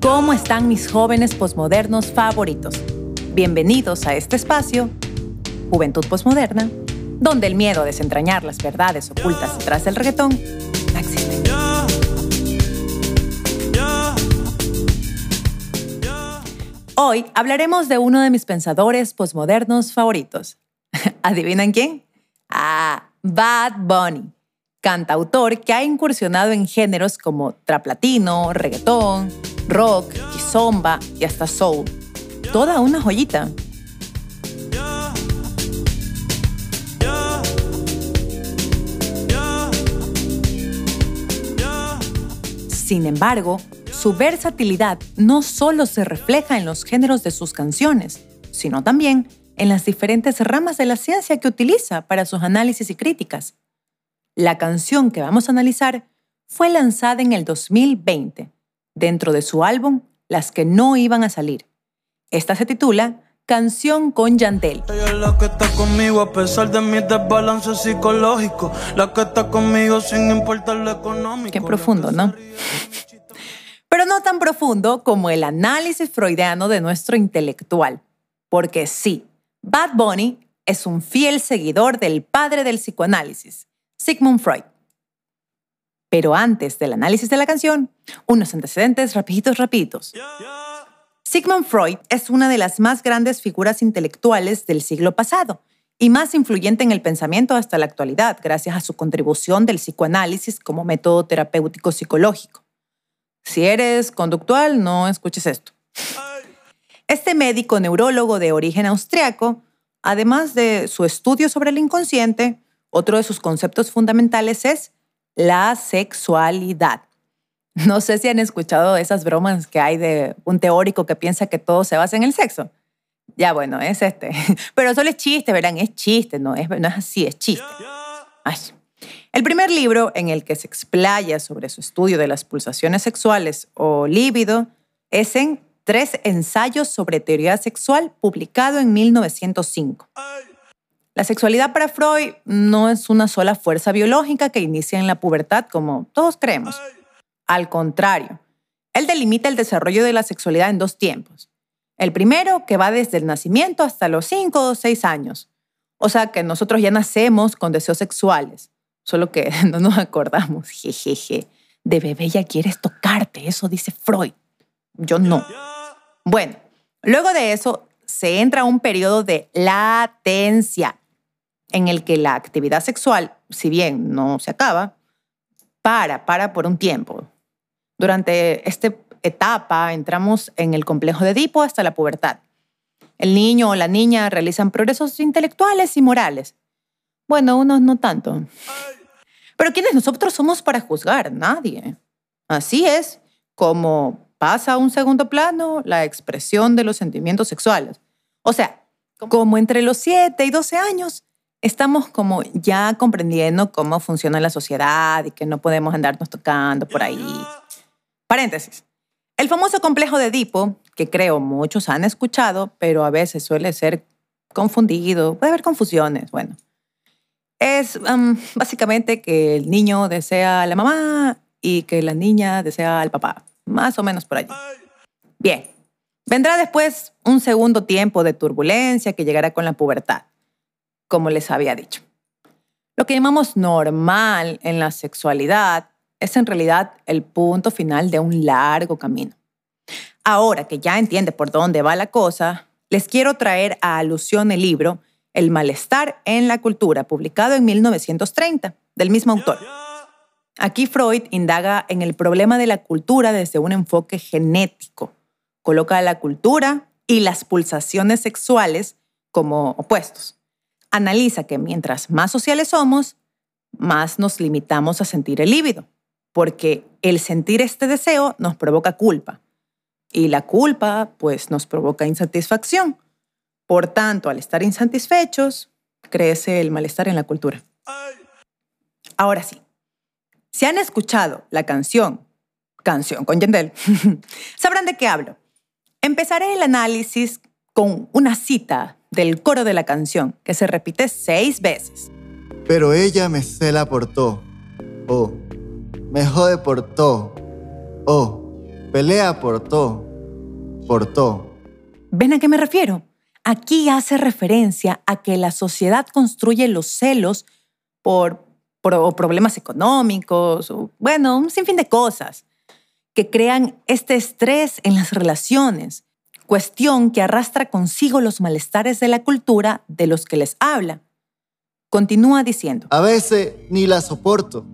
¿Cómo están mis jóvenes posmodernos favoritos? Bienvenidos a este espacio, Juventud Posmoderna, donde el miedo a desentrañar las verdades ocultas detrás del reggaetón no. Hoy hablaremos de uno de mis pensadores posmodernos favoritos. ¿Adivinan quién? Ah, Bad Bunny, cantautor que ha incursionado en géneros como traplatino, reggaetón, rock, kizomba y hasta soul. Toda una joyita. Sin embargo, su versatilidad no solo se refleja en los géneros de sus canciones, sino también en las diferentes ramas de la ciencia que utiliza para sus análisis y críticas. La canción que vamos a analizar fue lanzada en el 2020, dentro de su álbum Las que no iban a salir. Esta se titula Canción con Yandel. Ella es la que está conmigo a pesar de mi desbalance psicológico. La que está conmigo sin importar lo económico. Qué profundo, ¿no? Pero no tan profundo como el análisis freudiano de nuestro intelectual. Porque sí, Bad Bunny es un fiel seguidor del padre del psicoanálisis, Sigmund Freud. Pero antes del análisis de la canción, unos antecedentes rapiditos, rapiditos. Sigmund Freud es una de las más grandes figuras intelectuales del siglo pasado y más influyente en el pensamiento hasta la actualidad, gracias a su contribución del psicoanálisis como método terapéutico psicológico. Si eres conductual, no escuches esto. Este médico neurólogo de origen austriaco, además de su estudio sobre el inconsciente, otro de sus conceptos fundamentales es la sexualidad. No sé si han escuchado esas bromas que hay de un teórico que piensa que todo se basa en el sexo. Ya bueno, es este. Pero solo es chiste, verán, es chiste, no es, no es así, es chiste. El primer libro en el que se explaya sobre su estudio de las pulsaciones sexuales o líbido es en Tres ensayos sobre teoría sexual, publicado en 1905. La sexualidad para Freud no es una sola fuerza biológica que inicia en la pubertad como todos creemos. Al contrario, él delimita el desarrollo de la sexualidad en dos tiempos. El primero, que va desde el nacimiento hasta los 5 o 6 años. O sea que nosotros ya nacemos con deseos sexuales, solo que no nos acordamos, jejeje. De bebé ya quieres tocarte, eso dice Freud. Yo no. Bueno, luego de eso se entra un periodo de latencia en el que la actividad sexual, si bien no se acaba, para, para por un tiempo. Durante esta etapa entramos en el complejo de Edipo hasta la pubertad. El niño o la niña realizan progresos intelectuales y morales. Bueno, unos no tanto. Pero ¿quiénes nosotros somos para juzgar? Nadie. Así es como pasa a un segundo plano la expresión de los sentimientos sexuales. O sea, como entre los 7 y 12 años estamos como ya comprendiendo cómo funciona la sociedad y que no podemos andarnos tocando por ahí. Paréntesis. El famoso complejo de Edipo, que creo muchos han escuchado, pero a veces suele ser confundido, puede haber confusiones, bueno. Es básicamente que el niño desea a la mamá y que la niña desea al papá más o menos por allí. Bien, vendrá después un segundo tiempo de turbulencia que llegará con la pubertad, como les había dicho. Lo que llamamos normal en la sexualidad es en realidad el punto final de un largo camino. Ahora que ya entiende por dónde va la cosa, les quiero traer a alusión el libro El malestar en la cultura, publicado en 1930, del mismo autor. Aquí Freud indaga en el problema de la cultura desde un enfoque genético. Coloca la cultura y las pulsaciones sexuales como opuestos. Analiza que mientras más sociales somos, más nos limitamos a sentir el líbido, porque el sentir este deseo nos provoca culpa y la culpa pues nos provoca insatisfacción. Por tanto, al estar insatisfechos, crece el malestar en la cultura. Ahora sí, si han escuchado la canción, canción con Yendel, sabrán de qué hablo. Empezaré el análisis con una cita del coro de la canción que se repite seis veces. Pero ella me cela por todo. Oh, me jode por todo. Oh, pelea por todo, por todo. ¿Ven a qué me refiero? Aquí hace referencia a que la sociedad construye los celos por, problemas económicos, o, bueno, un sinfín de cosas que crean este estrés en las relaciones, cuestión que arrastra consigo los malestares de la cultura de los que les habla. Continúa diciendo. A veces ni la soporto,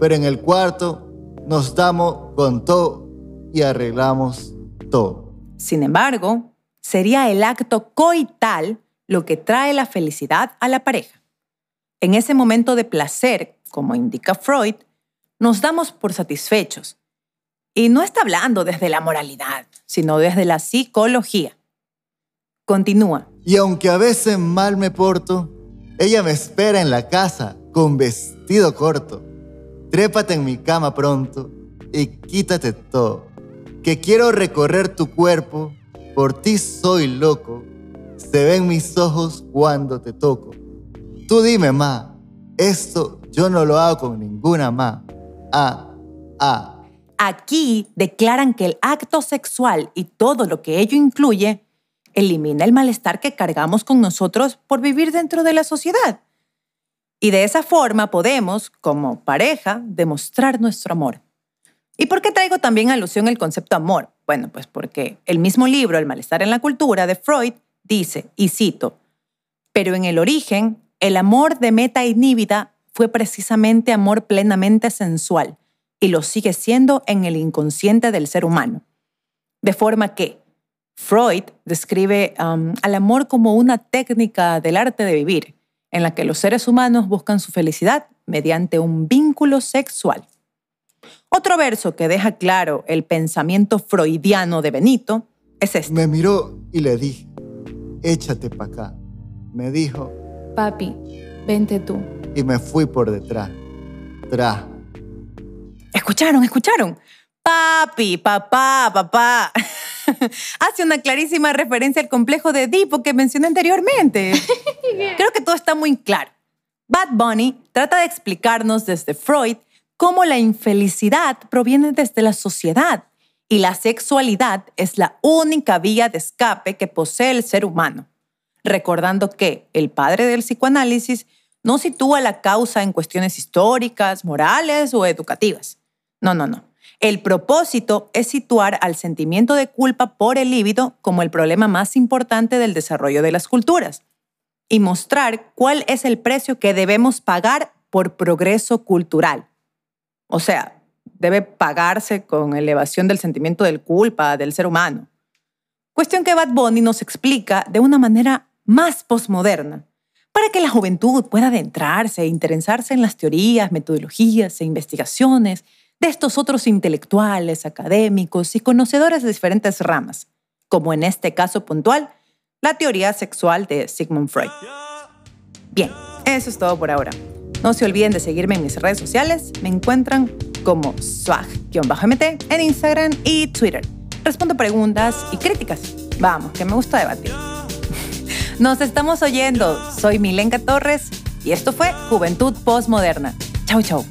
pero en el cuarto nos damos con todo y arreglamos todo. Sin embargo, sería el acto coital lo que trae la felicidad a la pareja. En ese momento de placer, como indica Freud, nos damos por satisfechos. Y no está hablando desde la moralidad, sino desde la psicología. Continúa. Y aunque a veces mal me porto, ella me espera en la casa con vestido corto. Trépate en mi cama pronto y quítate todo. Que quiero recorrer tu cuerpo, por ti soy loco. Se ven mis ojos cuando te toco. Tú dime, ma, esto yo no lo hago con ninguna ma. Ah, ah. Aquí declaran que el acto sexual y todo lo que ello incluye elimina el malestar que cargamos con nosotros por vivir dentro de la sociedad. Y de esa forma podemos, como pareja, demostrar nuestro amor. ¿Y por qué traigo también alusión al concepto amor? Bueno, pues porque el mismo libro, El malestar en la cultura, de Freud, dice, y cito, pero en el origen, el amor de meta inhibida fue precisamente amor plenamente sensual y lo sigue siendo en el inconsciente del ser humano. De forma que, Freud describe um, al amor como una técnica del arte de vivir, en la que los seres humanos buscan su felicidad mediante un vínculo sexual. Otro verso que deja claro el pensamiento freudiano de Benito es este. Me miró y le dije, échate para acá. Me dijo, papi, vente tú. Y me fui por detrás. Tra. ¿Escucharon? ¿Escucharon? Papi, papá, papá. Hace una clarísima referencia al complejo de Edipo que mencioné anteriormente. Creo que todo está muy claro. Bad Bunny trata de explicarnos desde Freud cómo la infelicidad proviene desde la sociedad y la sexualidad es la única vía de escape que posee el ser humano, recordando que el padre del psicoanálisis no sitúa la causa en cuestiones históricas, morales o educativas. No, no, no. El propósito es situar al sentimiento de culpa por el líbido como el problema más importante del desarrollo de las culturas y mostrar cuál es el precio que debemos pagar por progreso cultural. O sea, debe pagarse con elevación del sentimiento de culpa del ser humano. Cuestión que Bad Bunny nos explica de una manera más posmoderna, para que la juventud pueda adentrarse e interesarse en las teorías, metodologías e investigaciones de estos otros intelectuales, académicos y conocedores de diferentes ramas, como en este caso puntual, la teoría sexual de Sigmund Freud. Bien, eso es todo por ahora. No se olviden de seguirme en mis redes sociales. Me encuentran como swag-mt en Instagram y Twitter. Respondo preguntas y críticas. Vamos, que me gusta debatir. Nos estamos oyendo. Soy Milenka Torres y esto fue Juventud Postmoderna. Chau, chau.